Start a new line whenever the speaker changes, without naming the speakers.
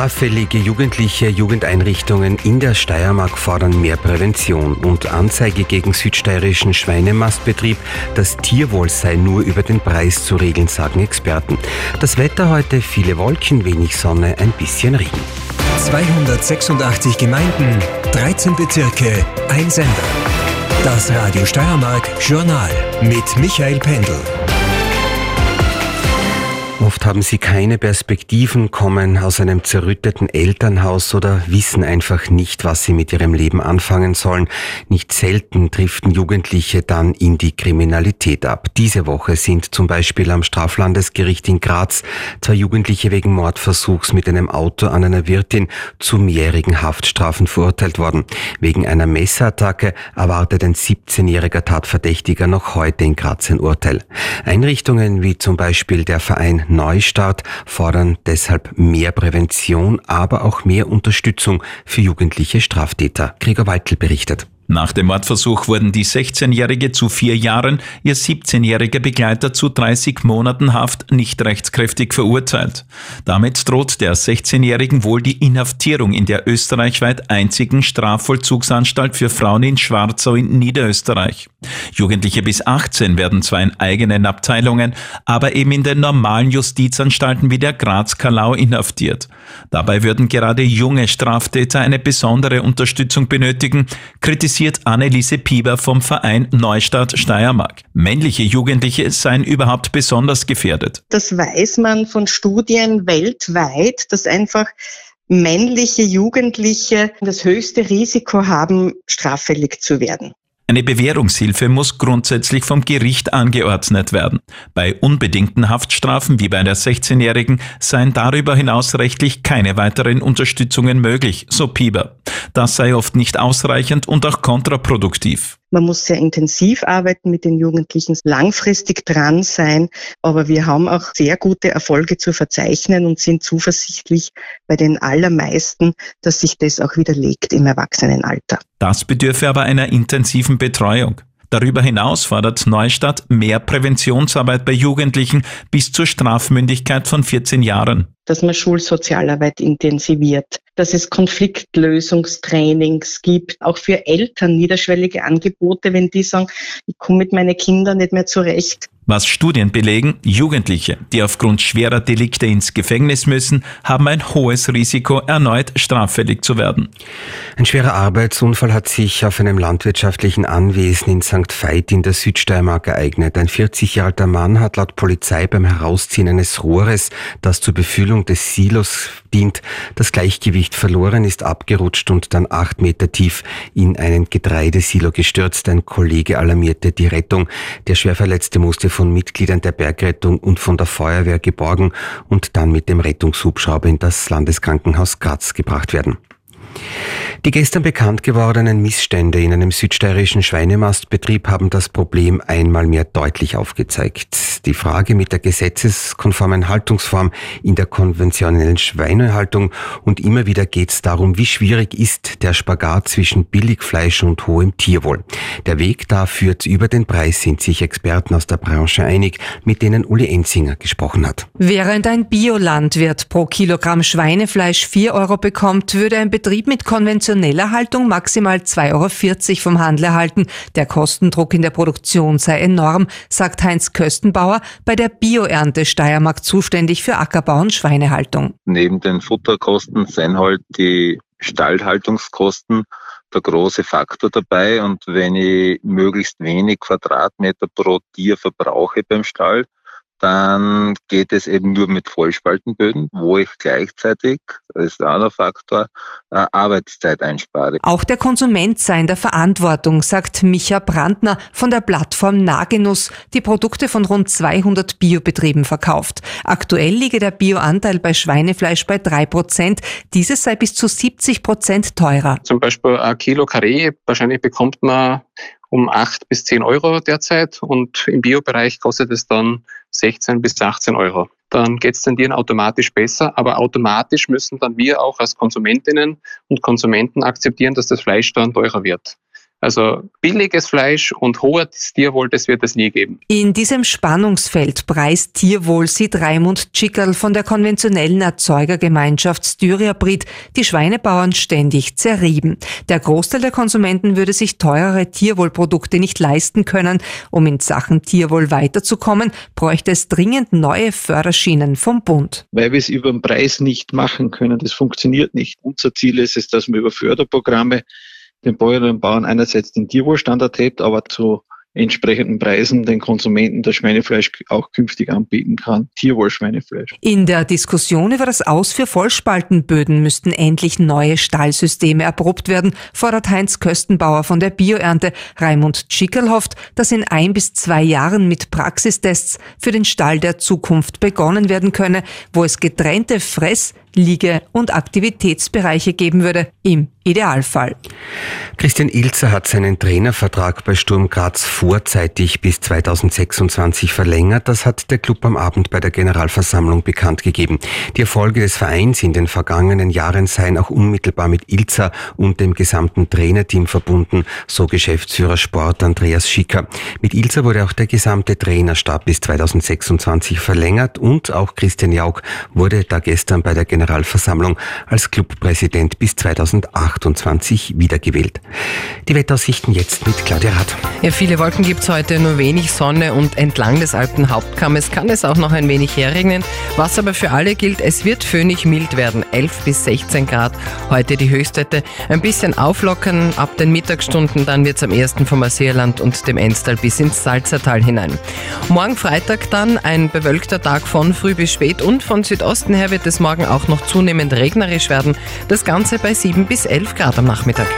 Straffällige Jugendliche, Jugendeinrichtungen in der Steiermark fordern mehr Prävention und Anzeige gegen südsteirischen Schweinemastbetrieb. Das Tierwohl sei nur über den Preis zu regeln, sagen Experten. Das Wetter heute viele Wolken, wenig Sonne, ein bisschen Regen.
286 Gemeinden, 13 Bezirke, ein Sender. Das Radio Steiermark Journal mit Michael Pendel.
Oft haben sie keine Perspektiven, kommen aus einem zerrütteten Elternhaus oder wissen einfach nicht, was sie mit ihrem Leben anfangen sollen. Nicht selten driften Jugendliche dann in die Kriminalität ab. Diese Woche sind zum Beispiel am Straflandesgericht in Graz zwei Jugendliche wegen Mordversuchs mit einem Auto an einer Wirtin zu mehrjährigen Haftstrafen verurteilt worden. Wegen einer Messerattacke erwartet ein 17-jähriger Tatverdächtiger noch heute in Graz ein Urteil. Einrichtungen wie zum Beispiel der Verein Neustart fordern deshalb mehr Prävention, aber auch mehr Unterstützung für jugendliche Straftäter. Gregor Waltel berichtet.
Nach dem Mordversuch wurden die 16-Jährige zu vier Jahren, ihr 17-jähriger Begleiter zu 30 Monaten Haft nicht rechtskräftig verurteilt. Damit droht der 16-Jährigen wohl die Inhaftierung in der österreichweit einzigen Strafvollzugsanstalt für Frauen in Schwarzau in Niederösterreich. Jugendliche bis 18 werden zwar in eigenen Abteilungen, aber eben in den normalen Justizanstalten wie der Graz-Kalau inhaftiert. Dabei würden gerade junge Straftäter eine besondere Unterstützung benötigen, kritisiert Anneliese Pieber vom Verein Neustadt Steiermark. Männliche Jugendliche seien überhaupt besonders gefährdet.
Das weiß man von Studien weltweit, dass einfach männliche Jugendliche das höchste Risiko haben, straffällig zu werden.
Eine Bewährungshilfe muss grundsätzlich vom Gericht angeordnet werden. Bei unbedingten Haftstrafen wie bei der 16-Jährigen seien darüber hinaus rechtlich keine weiteren Unterstützungen möglich, so Pieber. Das sei oft nicht ausreichend und auch kontraproduktiv.
Man muss sehr intensiv arbeiten mit den Jugendlichen, langfristig dran sein. Aber wir haben auch sehr gute Erfolge zu verzeichnen und sind zuversichtlich bei den allermeisten, dass sich das auch widerlegt im Erwachsenenalter.
Das bedürfe aber einer intensiven Betreuung. Darüber hinaus fordert Neustadt mehr Präventionsarbeit bei Jugendlichen bis zur Strafmündigkeit von 14 Jahren.
Dass man Schulsozialarbeit intensiviert, dass es Konfliktlösungstrainings gibt, auch für Eltern niederschwellige Angebote, wenn die sagen, ich komme mit meinen Kindern nicht mehr zurecht,
was Studien belegen, Jugendliche, die aufgrund schwerer Delikte ins Gefängnis müssen, haben ein hohes Risiko, erneut straffällig zu werden.
Ein schwerer Arbeitsunfall hat sich auf einem landwirtschaftlichen Anwesen in St. Veit in der Südsteiermark ereignet. Ein 40 Jahre alter Mann hat laut Polizei beim Herausziehen eines Rohres, das zur Befüllung des Silos dient, das Gleichgewicht verloren, ist abgerutscht und dann acht Meter tief in einen Getreidesilo gestürzt. Ein Kollege alarmierte die Rettung. Der Schwerverletzte musste von Mitgliedern der Bergrettung und von der Feuerwehr geborgen und dann mit dem Rettungshubschrauber in das Landeskrankenhaus Graz gebracht werden. Die gestern bekannt gewordenen Missstände in einem südsteirischen Schweinemastbetrieb haben das Problem einmal mehr deutlich aufgezeigt. Die Frage mit der gesetzeskonformen Haltungsform in der konventionellen Schweinehaltung und immer wieder geht es darum, wie schwierig ist der Spagat zwischen Billigfleisch und hohem Tierwohl. Der Weg da führt über den Preis, sind sich Experten aus der Branche einig, mit denen Uli Enzinger gesprochen hat.
Während ein Biolandwirt pro Kilogramm Schweinefleisch 4 Euro bekommt, würde ein Betrieb mit konventioneller Haltung maximal 2,40 Euro vom Handel erhalten. Der Kostendruck in der Produktion sei enorm, sagt Heinz Köstenbauer, bei der Bioernte Steiermark zuständig für Ackerbau und Schweinehaltung.
Neben den Futterkosten sind halt die Stallhaltungskosten der große Faktor dabei. Und wenn ich möglichst wenig Quadratmeter pro Tier verbrauche beim Stall, dann geht es eben nur mit Vollspaltenböden, wo ich gleichzeitig, das ist ein anderer Faktor, äh, Arbeitszeit einspare.
Auch der Konsument sei in der Verantwortung, sagt Micha Brandner von der Plattform Nagenuss, die Produkte von rund 200 Biobetrieben verkauft. Aktuell liege der Bioanteil bei Schweinefleisch bei drei Prozent. Dieses sei bis zu 70 Prozent teurer.
Zum Beispiel ein Kilo Karree, wahrscheinlich bekommt man um acht bis zehn Euro derzeit und im Biobereich kostet es dann 16 bis 18 Euro. Dann geht es den Tieren automatisch besser, aber automatisch müssen dann wir auch als Konsumentinnen und Konsumenten akzeptieren, dass das Fleisch dann teurer wird. Also billiges Fleisch und hohes Tierwohl, das wird es nie geben.
In diesem Spannungsfeld Preis Tierwohl sieht Raimund Tschickerl von der konventionellen Erzeugergemeinschaft Styriabrit die Schweinebauern ständig zerrieben. Der Großteil der Konsumenten würde sich teurere Tierwohlprodukte nicht leisten können. Um in Sachen Tierwohl weiterzukommen, bräuchte es dringend neue Förderschienen vom Bund.
Weil wir es über den Preis nicht machen können, das funktioniert nicht. Unser Ziel ist es, dass wir über Förderprogramme den Bäuerinnen und Bauern einerseits den Tierwohlstandard hebt, aber zu entsprechenden Preisen den Konsumenten das Schweinefleisch auch künftig anbieten kann. Tierwohlschweinefleisch.
In der Diskussion über das Aus für Vollspaltenböden müssten endlich neue Stallsysteme erprobt werden, fordert Heinz Köstenbauer von der Bioernte. Raimund Schickerl hofft, dass in ein bis zwei Jahren mit Praxistests für den Stall der Zukunft begonnen werden könne, wo es getrennte Fress-, Liege- und Aktivitätsbereiche geben würde, im Idealfall.
Christian Ilzer hat seinen Trainervertrag bei Sturm Graz vorzeitig bis 2026 verlängert. Das hat der Club am Abend bei der Generalversammlung bekannt gegeben. Die Erfolge des Vereins in den vergangenen Jahren seien auch unmittelbar mit Ilzer und dem gesamten Trainerteam verbunden, so Geschäftsführer Sport Andreas Schicker. Mit Ilzer wurde auch der gesamte Trainerstab bis 2026 verlängert und auch Christian Jaug wurde da gestern bei der Generalversammlung Generalversammlung als Clubpräsident bis 2028 wiedergewählt. Die Wetteraussichten jetzt mit Claudia Rath.
Ja, viele Wolken gibt es heute, nur wenig Sonne und entlang des Alpenhauptkammes kann es auch noch ein wenig herregnen. Was aber für alle gilt, es wird föhnig mild werden, 11 bis 16 Grad. Heute die Höchstwerte ein bisschen auflockern ab den Mittagsstunden, dann wird es am ersten vom Assierland und dem Enstal bis ins Salzertal hinein. Morgen Freitag dann ein bewölkter Tag von früh bis spät und von Südosten her wird es morgen auch noch zunehmend regnerisch werden. Das Ganze bei 7 bis 11 Grad am Nachmittag.